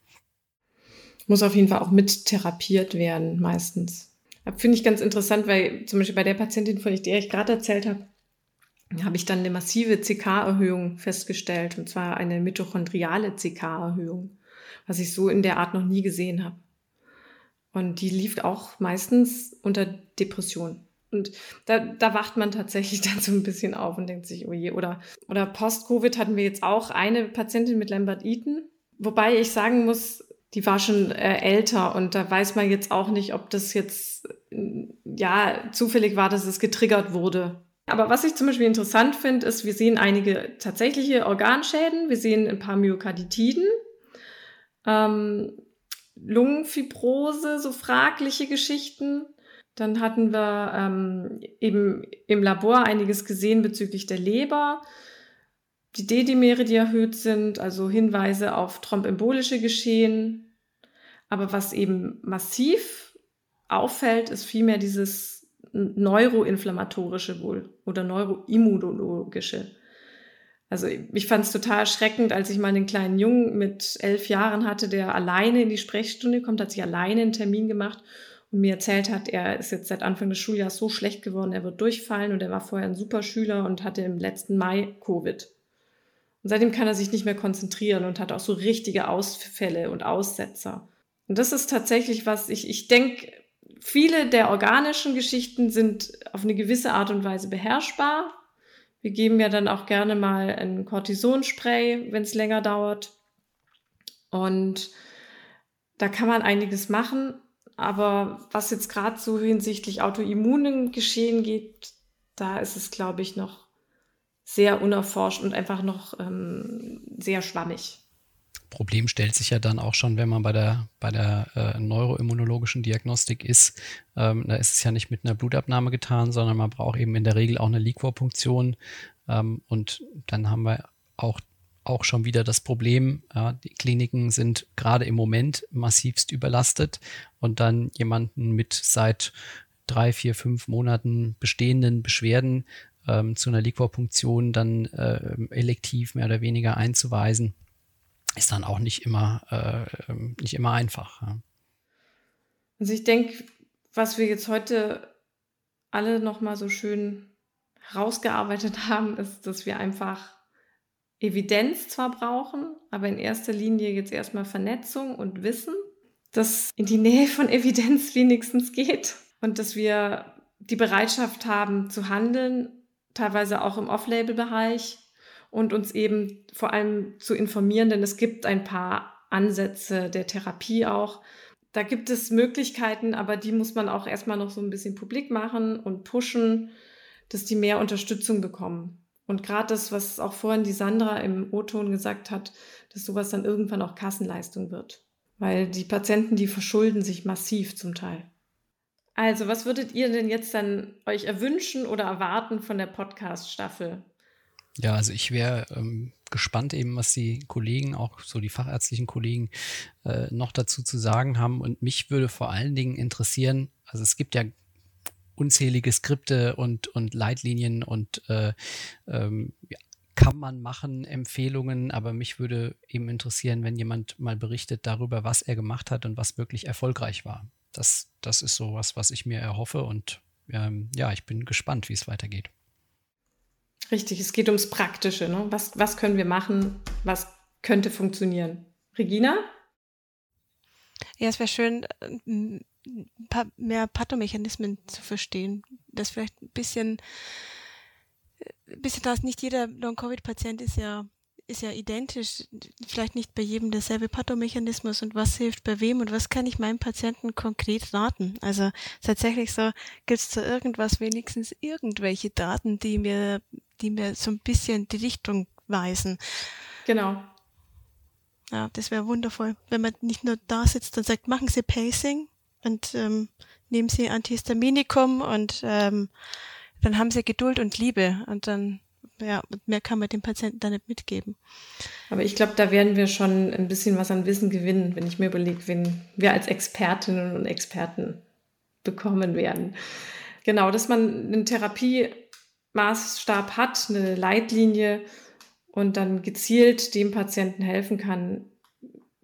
Muss auf jeden Fall auch mit therapiert werden, meistens. Finde ich ganz interessant, weil zum Beispiel bei der Patientin, von der ich gerade erzählt habe, habe ich dann eine massive CK-Erhöhung festgestellt, und zwar eine mitochondriale CK-Erhöhung was ich so in der Art noch nie gesehen habe. Und die lief auch meistens unter Depression. Und da, da wacht man tatsächlich dann so ein bisschen auf und denkt sich, oh je, oder, oder Post-Covid hatten wir jetzt auch eine Patientin mit Lambert-Eaton. Wobei ich sagen muss, die war schon äh, älter und da weiß man jetzt auch nicht, ob das jetzt, ja, zufällig war, dass es getriggert wurde. Aber was ich zum Beispiel interessant finde, ist, wir sehen einige tatsächliche Organschäden, wir sehen ein paar Myokarditiden, ähm, Lungenfibrose, so fragliche Geschichten. Dann hatten wir ähm, eben im Labor einiges gesehen bezüglich der Leber. Die D-Dimere, die erhöht sind, also Hinweise auf thrombembolische Geschehen. Aber was eben massiv auffällt, ist vielmehr dieses neuroinflammatorische wohl oder neuroimmunologische. Also ich fand es total erschreckend, als ich mal einen kleinen Jungen mit elf Jahren hatte, der alleine in die Sprechstunde kommt, hat sich alleine einen Termin gemacht und mir erzählt hat, er ist jetzt seit Anfang des Schuljahres so schlecht geworden, er wird durchfallen und er war vorher ein super Schüler und hatte im letzten Mai Covid. Und seitdem kann er sich nicht mehr konzentrieren und hat auch so richtige Ausfälle und Aussetzer. Und das ist tatsächlich was, ich, ich denke, viele der organischen Geschichten sind auf eine gewisse Art und Weise beherrschbar, wir geben ja dann auch gerne mal ein Cortisonspray, wenn es länger dauert. Und da kann man einiges machen. Aber was jetzt gerade so hinsichtlich autoimmunen Geschehen geht, da ist es, glaube ich, noch sehr unerforscht und einfach noch ähm, sehr schwammig. Problem stellt sich ja dann auch schon, wenn man bei der, bei der äh, neuroimmunologischen Diagnostik ist. Ähm, da ist es ja nicht mit einer Blutabnahme getan, sondern man braucht eben in der Regel auch eine Liquorpunktion. Ähm, und dann haben wir auch, auch schon wieder das Problem, ja, die Kliniken sind gerade im Moment massivst überlastet und dann jemanden mit seit drei, vier, fünf Monaten bestehenden Beschwerden ähm, zu einer Liquorpunktion dann äh, elektiv mehr oder weniger einzuweisen ist dann auch nicht immer, äh, ähm, nicht immer einfach. Ja. Also ich denke, was wir jetzt heute alle nochmal so schön herausgearbeitet haben, ist, dass wir einfach Evidenz zwar brauchen, aber in erster Linie jetzt erstmal Vernetzung und Wissen, dass in die Nähe von Evidenz wenigstens geht und dass wir die Bereitschaft haben zu handeln, teilweise auch im Off-Label-Bereich, und uns eben vor allem zu informieren, denn es gibt ein paar Ansätze der Therapie auch. Da gibt es Möglichkeiten, aber die muss man auch erstmal noch so ein bisschen publik machen und pushen, dass die mehr Unterstützung bekommen. Und gerade das, was auch vorhin die Sandra im O-Ton gesagt hat, dass sowas dann irgendwann auch Kassenleistung wird. Weil die Patienten, die verschulden sich massiv zum Teil. Also, was würdet ihr denn jetzt dann euch erwünschen oder erwarten von der Podcast-Staffel? Ja, also ich wäre ähm, gespannt eben, was die Kollegen, auch so die fachärztlichen Kollegen, äh, noch dazu zu sagen haben. Und mich würde vor allen Dingen interessieren, also es gibt ja unzählige Skripte und, und Leitlinien und äh, ähm, ja, kann man machen, Empfehlungen, aber mich würde eben interessieren, wenn jemand mal berichtet darüber, was er gemacht hat und was wirklich erfolgreich war. Das, das ist so was, was ich mir erhoffe und ähm, ja, ich bin gespannt, wie es weitergeht. Richtig, es geht ums Praktische. Ne? Was, was können wir machen? Was könnte funktionieren? Regina? Ja, es wäre schön, ein paar mehr Pathomechanismen zu verstehen. Das vielleicht ein bisschen, ein bisschen das, nicht jeder Long-Covid-Patient ist ja ist ja identisch, vielleicht nicht bei jedem derselbe Pathomechanismus und was hilft bei wem und was kann ich meinem Patienten konkret raten. Also tatsächlich so, gibt es zu irgendwas wenigstens irgendwelche Daten, die mir, die mir so ein bisschen die Richtung weisen. Genau. Ja, das wäre wundervoll, wenn man nicht nur da sitzt und sagt, machen Sie Pacing und ähm, nehmen Sie Antihistaminikum und ähm, dann haben Sie Geduld und Liebe und dann ja, mehr kann man dem Patienten da nicht mitgeben. Aber ich glaube, da werden wir schon ein bisschen was an Wissen gewinnen, wenn ich mir überlege, wen wir als Expertinnen und Experten bekommen werden. Genau, dass man einen Therapiemaßstab hat, eine Leitlinie und dann gezielt dem Patienten helfen kann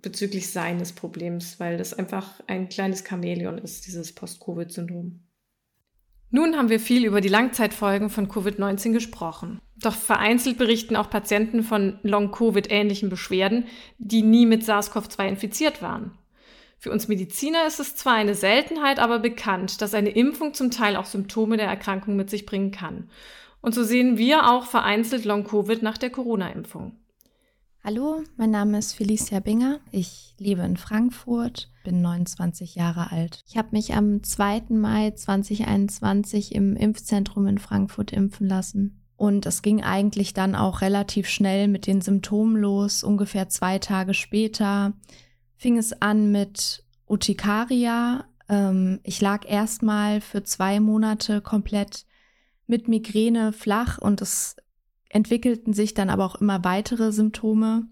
bezüglich seines Problems, weil das einfach ein kleines Chamäleon ist, dieses Post-Covid-Syndrom. Nun haben wir viel über die Langzeitfolgen von Covid-19 gesprochen. Doch vereinzelt berichten auch Patienten von Long-Covid-ähnlichen Beschwerden, die nie mit SARS-CoV-2 infiziert waren. Für uns Mediziner ist es zwar eine Seltenheit, aber bekannt, dass eine Impfung zum Teil auch Symptome der Erkrankung mit sich bringen kann. Und so sehen wir auch vereinzelt Long-Covid nach der Corona-Impfung. Hallo, mein Name ist Felicia Binger. Ich lebe in Frankfurt, bin 29 Jahre alt. Ich habe mich am 2. Mai 2021 im Impfzentrum in Frankfurt impfen lassen. Und es ging eigentlich dann auch relativ schnell mit den Symptomen los. Ungefähr zwei Tage später fing es an mit Urtikaria. Ähm, ich lag erstmal für zwei Monate komplett mit Migräne flach und es entwickelten sich dann aber auch immer weitere Symptome.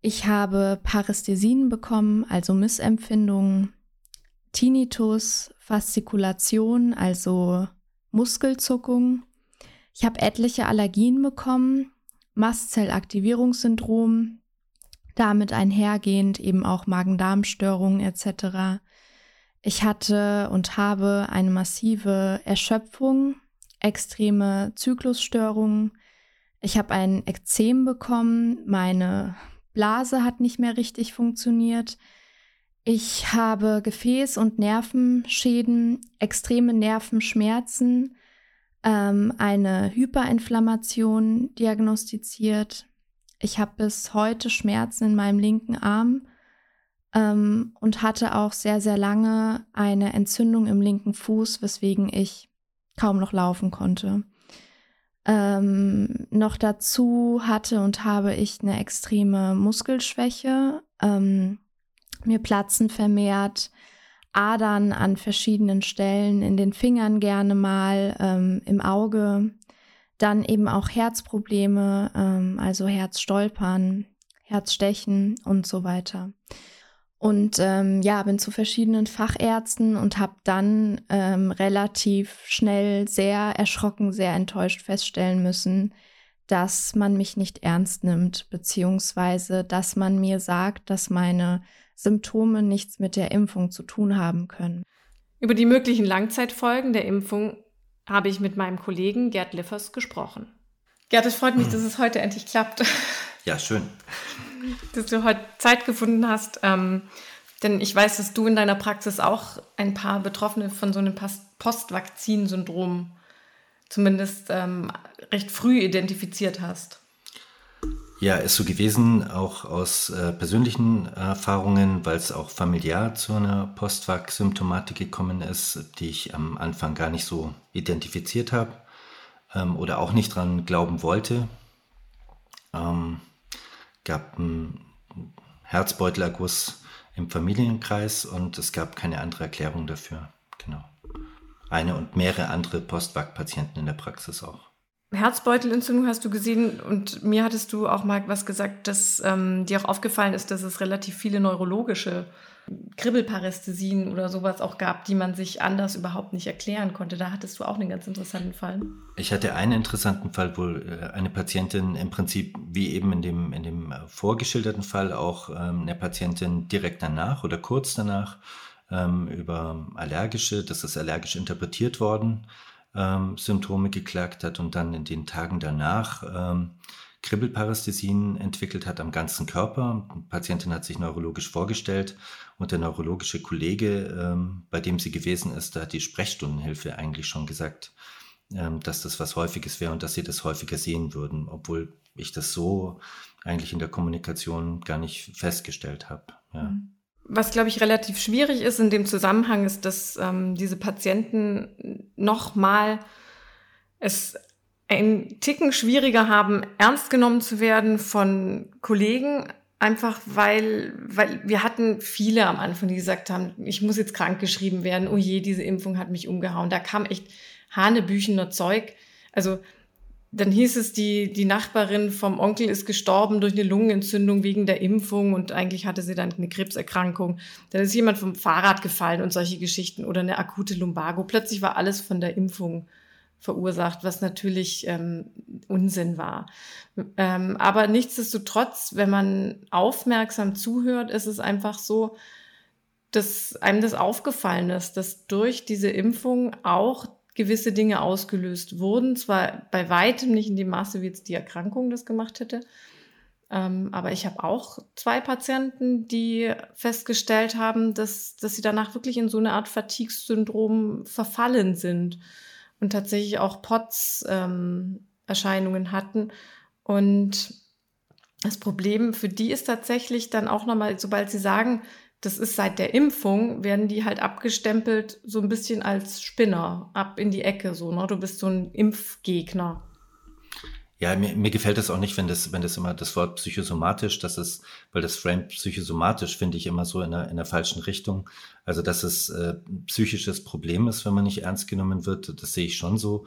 Ich habe Parästhesien bekommen, also Missempfindungen, Tinnitus, Faszikulation, also Muskelzuckung. Ich habe etliche Allergien bekommen, Mastzellaktivierungssyndrom, damit einhergehend eben auch Magen-Darm-Störungen etc. Ich hatte und habe eine massive Erschöpfung, extreme Zyklusstörungen, ich habe ein Ekzem bekommen, meine Blase hat nicht mehr richtig funktioniert. Ich habe Gefäß- und Nervenschäden, extreme Nervenschmerzen, ähm, eine Hyperinflammation diagnostiziert. Ich habe bis heute Schmerzen in meinem linken Arm ähm, und hatte auch sehr, sehr lange eine Entzündung im linken Fuß, weswegen ich kaum noch laufen konnte. Ähm, noch dazu hatte und habe ich eine extreme Muskelschwäche. Ähm, mir platzen vermehrt Adern an verschiedenen Stellen, in den Fingern gerne mal, ähm, im Auge. Dann eben auch Herzprobleme, ähm, also Herzstolpern, Herzstechen und so weiter. Und ähm, ja, bin zu verschiedenen Fachärzten und habe dann ähm, relativ schnell sehr erschrocken, sehr enttäuscht feststellen müssen, dass man mich nicht ernst nimmt, beziehungsweise dass man mir sagt, dass meine Symptome nichts mit der Impfung zu tun haben können. Über die möglichen Langzeitfolgen der Impfung habe ich mit meinem Kollegen Gerd Liffers gesprochen. Gerd, es freut mich, hm. dass es heute endlich klappt. Ja, schön dass du heute Zeit gefunden hast. Ähm, denn ich weiß, dass du in deiner Praxis auch ein paar Betroffene von so einem Postvakzinsyndrom zumindest ähm, recht früh identifiziert hast. Ja, ist so gewesen, auch aus äh, persönlichen Erfahrungen, weil es auch familiär zu einer Postvac-Symptomatik gekommen ist, die ich am Anfang gar nicht so identifiziert habe ähm, oder auch nicht dran glauben wollte. Ähm, gab einen Herzbeutelerguss im Familienkreis und es gab keine andere Erklärung dafür. Genau. Eine und mehrere andere Postwag-Patienten in der Praxis auch. Herzbeutelentzündung hast du gesehen und mir hattest du auch mal was gesagt, dass ähm, dir auch aufgefallen ist, dass es relativ viele neurologische Kribbelparästhesien oder sowas auch gab, die man sich anders überhaupt nicht erklären konnte. Da hattest du auch einen ganz interessanten Fall. Ich hatte einen interessanten Fall, wo äh, eine Patientin im Prinzip, wie eben in dem, in dem vorgeschilderten Fall, auch ähm, eine Patientin direkt danach oder kurz danach ähm, über allergische, das ist allergisch interpretiert worden, ähm, Symptome geklagt hat und dann in den Tagen danach ähm, Kribbelparästhesien entwickelt hat am ganzen Körper. Die Patientin hat sich neurologisch vorgestellt und der neurologische Kollege, ähm, bei dem sie gewesen ist, da hat die Sprechstundenhilfe eigentlich schon gesagt, ähm, dass das was Häufiges wäre und dass sie das häufiger sehen würden, obwohl ich das so eigentlich in der Kommunikation gar nicht festgestellt habe. Ja. Mhm. Was, glaube ich, relativ schwierig ist in dem Zusammenhang, ist, dass ähm, diese Patienten nochmal es einen Ticken schwieriger haben, ernst genommen zu werden von Kollegen, einfach weil, weil wir hatten viele am Anfang, die gesagt haben, ich muss jetzt krank geschrieben werden, oh je, diese Impfung hat mich umgehauen. Da kam echt hanebüchener Zeug. Also dann hieß es, die, die Nachbarin vom Onkel ist gestorben durch eine Lungenentzündung wegen der Impfung und eigentlich hatte sie dann eine Krebserkrankung. Dann ist jemand vom Fahrrad gefallen und solche Geschichten oder eine akute Lumbago. Plötzlich war alles von der Impfung verursacht, was natürlich ähm, Unsinn war. Ähm, aber nichtsdestotrotz, wenn man aufmerksam zuhört, ist es einfach so, dass einem das aufgefallen ist, dass durch diese Impfung auch gewisse Dinge ausgelöst wurden. Zwar bei weitem nicht in dem Maße, wie jetzt die Erkrankung das gemacht hätte. Ähm, aber ich habe auch zwei Patienten, die festgestellt haben, dass, dass sie danach wirklich in so eine Art Fatigue-Syndrom verfallen sind und tatsächlich auch POTS-Erscheinungen ähm, hatten. Und das Problem für die ist tatsächlich dann auch nochmal, sobald sie sagen, das ist seit der Impfung, werden die halt abgestempelt so ein bisschen als Spinner, ab in die Ecke so, ne? Du bist so ein Impfgegner. Ja, mir, mir gefällt es auch nicht, wenn das, wenn das immer das Wort psychosomatisch, das ist, weil das Frame psychosomatisch finde ich immer so in der, in der falschen Richtung. Also, dass es äh, psychisches Problem ist, wenn man nicht ernst genommen wird, das sehe ich schon so.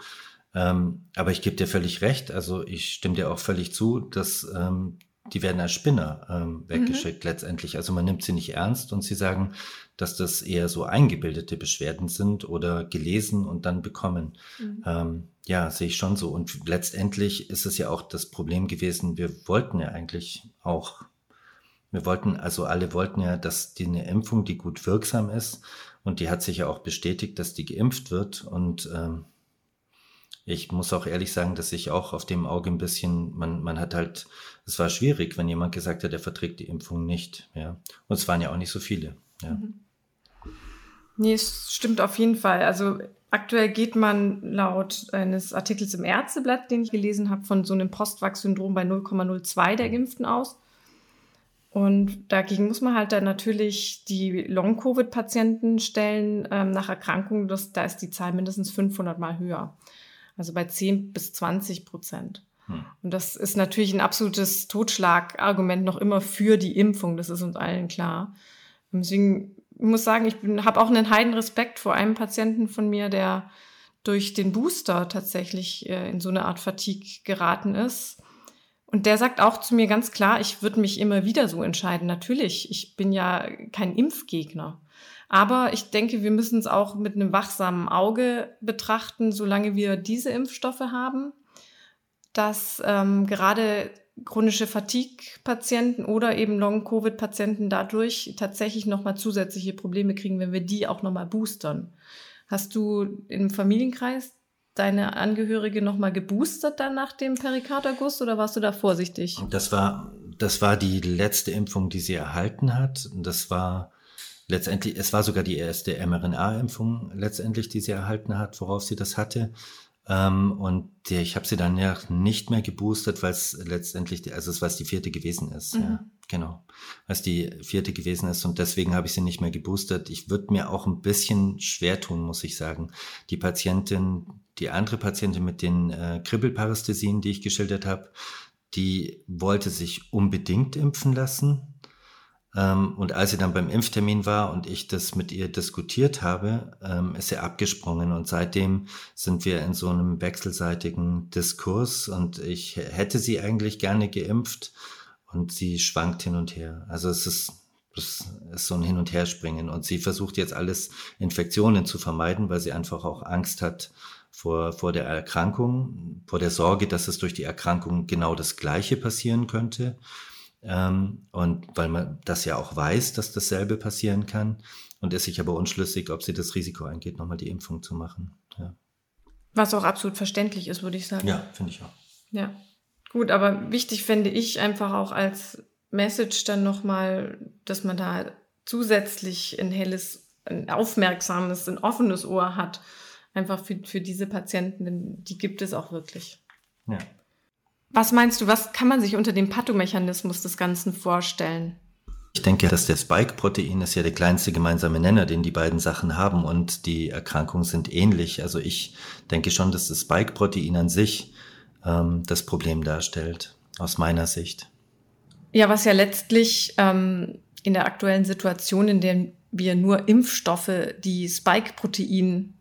Ähm, aber ich gebe dir völlig recht. Also, ich stimme dir auch völlig zu, dass ähm, die werden als Spinner ähm, weggeschickt mhm. letztendlich. Also man nimmt sie nicht ernst und sie sagen, dass das eher so eingebildete Beschwerden sind oder gelesen und dann bekommen. Mhm. Ähm, ja, sehe ich schon so. Und letztendlich ist es ja auch das Problem gewesen, wir wollten ja eigentlich auch, wir wollten, also alle wollten ja, dass die eine Impfung, die gut wirksam ist und die hat sich ja auch bestätigt, dass die geimpft wird und ähm, ich muss auch ehrlich sagen, dass ich auch auf dem Auge ein bisschen, man, man hat halt, es war schwierig, wenn jemand gesagt hat, er verträgt die Impfung nicht. Ja. Und es waren ja auch nicht so viele. Ja. Mhm. Nee, es stimmt auf jeden Fall. Also aktuell geht man laut eines Artikels im Ärzteblatt, den ich gelesen habe, von so einem Postwachs-Syndrom bei 0,02 der Geimpften aus. Und dagegen muss man halt dann natürlich die Long-Covid-Patienten stellen ähm, nach Erkrankungen. Das, da ist die Zahl mindestens 500 Mal höher also bei 10 bis 20 Prozent. Hm. Und das ist natürlich ein absolutes Totschlagargument noch immer für die Impfung, das ist uns allen klar. Deswegen ich muss sagen, ich habe auch einen heiden Respekt vor einem Patienten von mir, der durch den Booster tatsächlich äh, in so eine Art Fatigue geraten ist. Und der sagt auch zu mir ganz klar, ich würde mich immer wieder so entscheiden. Natürlich, ich bin ja kein Impfgegner. Aber ich denke, wir müssen es auch mit einem wachsamen Auge betrachten, solange wir diese Impfstoffe haben, dass ähm, gerade chronische Fatigue-Patienten oder eben Long-Covid-Patienten dadurch tatsächlich nochmal zusätzliche Probleme kriegen, wenn wir die auch nochmal boostern. Hast du im Familienkreis deine Angehörige nochmal geboostert dann nach dem Perikarderguss oder warst du da vorsichtig? Das war, das war die letzte Impfung, die sie erhalten hat. Das war letztendlich, es war sogar die erste mRNA-Impfung letztendlich, die sie erhalten hat, worauf sie das hatte. Ähm, und die, ich habe sie dann ja nicht mehr geboostert, weil es letztendlich, die, also es was die vierte gewesen ist. Mhm. Ja, genau, was die vierte gewesen ist und deswegen habe ich sie nicht mehr geboostert. Ich würde mir auch ein bisschen schwer tun, muss ich sagen. Die Patientin, die andere Patientin mit den äh, Kribbelparästhesien, die ich geschildert habe, die wollte sich unbedingt impfen lassen und als sie dann beim Impftermin war und ich das mit ihr diskutiert habe, ähm, ist sie abgesprungen. Und seitdem sind wir in so einem wechselseitigen Diskurs und ich hätte sie eigentlich gerne geimpft und sie schwankt hin und her. Also es ist, es ist so ein Hin- und Herspringen. Und sie versucht jetzt alles Infektionen zu vermeiden, weil sie einfach auch Angst hat vor, vor der Erkrankung, vor der Sorge, dass es durch die Erkrankung genau das Gleiche passieren könnte. Ähm, und weil man das ja auch weiß, dass dasselbe passieren kann und ist sich aber unschlüssig, ob sie das Risiko eingeht, nochmal die Impfung zu machen. Ja. Was auch absolut verständlich ist, würde ich sagen. Ja, finde ich auch. Ja. Gut, aber wichtig fände ich einfach auch als Message dann nochmal, dass man da zusätzlich ein helles, ein aufmerksames, ein offenes Ohr hat. Einfach für, für diese Patienten, denn die gibt es auch wirklich. Ja. Was meinst du, was kann man sich unter dem Pathomechanismus des Ganzen vorstellen? Ich denke, dass der Spike-Protein ist ja der kleinste gemeinsame Nenner, den die beiden Sachen haben und die Erkrankungen sind ähnlich. Also ich denke schon, dass das Spike-Protein an sich ähm, das Problem darstellt, aus meiner Sicht. Ja, was ja letztlich ähm, in der aktuellen Situation, in der wir nur Impfstoffe, die Spike-Protein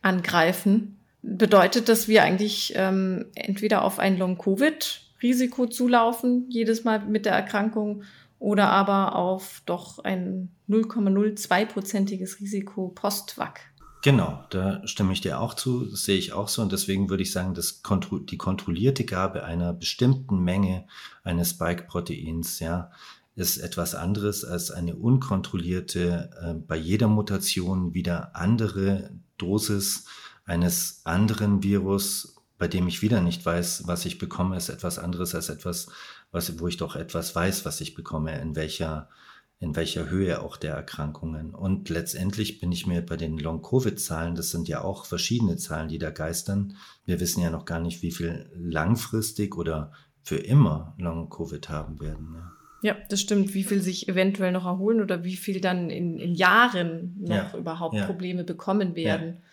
angreifen, bedeutet, dass wir eigentlich ähm, entweder auf ein Long-Covid-Risiko zulaufen, jedes Mal mit der Erkrankung, oder aber auf doch ein 0,02-prozentiges Risiko Post-Vac. Genau, da stimme ich dir auch zu, das sehe ich auch so und deswegen würde ich sagen, dass die kontrollierte Gabe einer bestimmten Menge eines Spike-Proteins, ja, ist etwas anderes als eine unkontrollierte, äh, bei jeder Mutation wieder andere Dosis eines anderen Virus, bei dem ich wieder nicht weiß, was ich bekomme, ist etwas anderes als etwas, was, wo ich doch etwas weiß, was ich bekomme, in welcher, in welcher Höhe auch der Erkrankungen. Und letztendlich bin ich mir bei den Long-Covid-Zahlen, das sind ja auch verschiedene Zahlen, die da geistern. Wir wissen ja noch gar nicht, wie viel langfristig oder für immer Long-Covid haben werden. Ne? Ja, das stimmt. Wie viel sich eventuell noch erholen oder wie viel dann in, in Jahren noch ja, überhaupt ja. Probleme bekommen werden. Ja,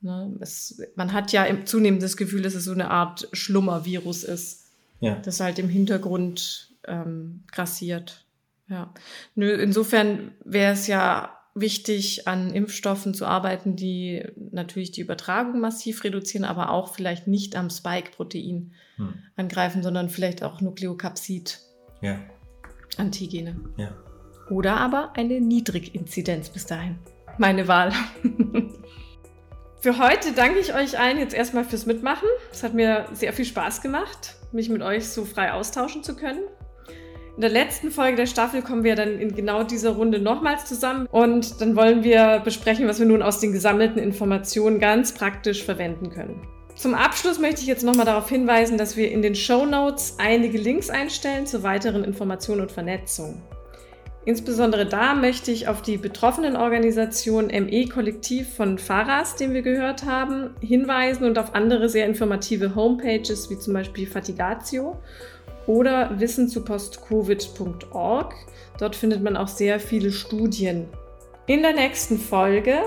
ne? Es, man hat ja zunehmend das Gefühl, dass es so eine Art Schlummervirus ist, ja. das halt im Hintergrund ähm, grassiert. Ja. Nö, insofern wäre es ja wichtig, an Impfstoffen zu arbeiten, die natürlich die Übertragung massiv reduzieren, aber auch vielleicht nicht am Spike-Protein hm. angreifen, sondern vielleicht auch Nukleokapsid. Ja. Antigene. Ja. Oder aber eine Niedriginzidenz bis dahin. Meine Wahl. Für heute danke ich euch allen jetzt erstmal fürs Mitmachen. Es hat mir sehr viel Spaß gemacht, mich mit euch so frei austauschen zu können. In der letzten Folge der Staffel kommen wir dann in genau dieser Runde nochmals zusammen und dann wollen wir besprechen, was wir nun aus den gesammelten Informationen ganz praktisch verwenden können. Zum Abschluss möchte ich jetzt nochmal darauf hinweisen, dass wir in den Show Notes einige Links einstellen zur weiteren Information und Vernetzung. Insbesondere da möchte ich auf die betroffenen Organisation ME Kollektiv von Faras, den wir gehört haben, hinweisen und auf andere sehr informative Homepages wie zum Beispiel Fatigatio oder wissen zu postcovid.org. Dort findet man auch sehr viele Studien. In der nächsten Folge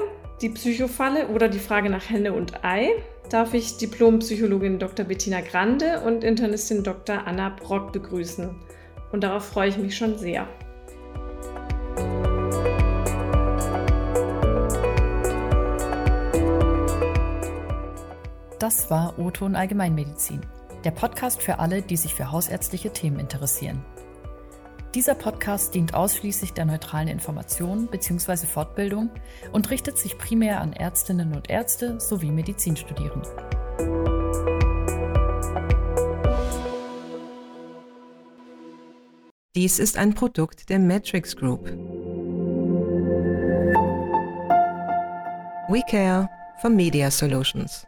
die Psychofalle oder die Frage nach Henne und Ei darf ich Diplompsychologin Dr. Bettina Grande und Internistin Dr. Anna Brock begrüßen. Und darauf freue ich mich schon sehr. Das war O-Ton Allgemeinmedizin, der Podcast für alle, die sich für hausärztliche Themen interessieren. Dieser Podcast dient ausschließlich der neutralen Information bzw. Fortbildung und richtet sich primär an Ärztinnen und Ärzte sowie Medizinstudierende. Dies ist ein Produkt der Matrix Group. We Care for Media Solutions.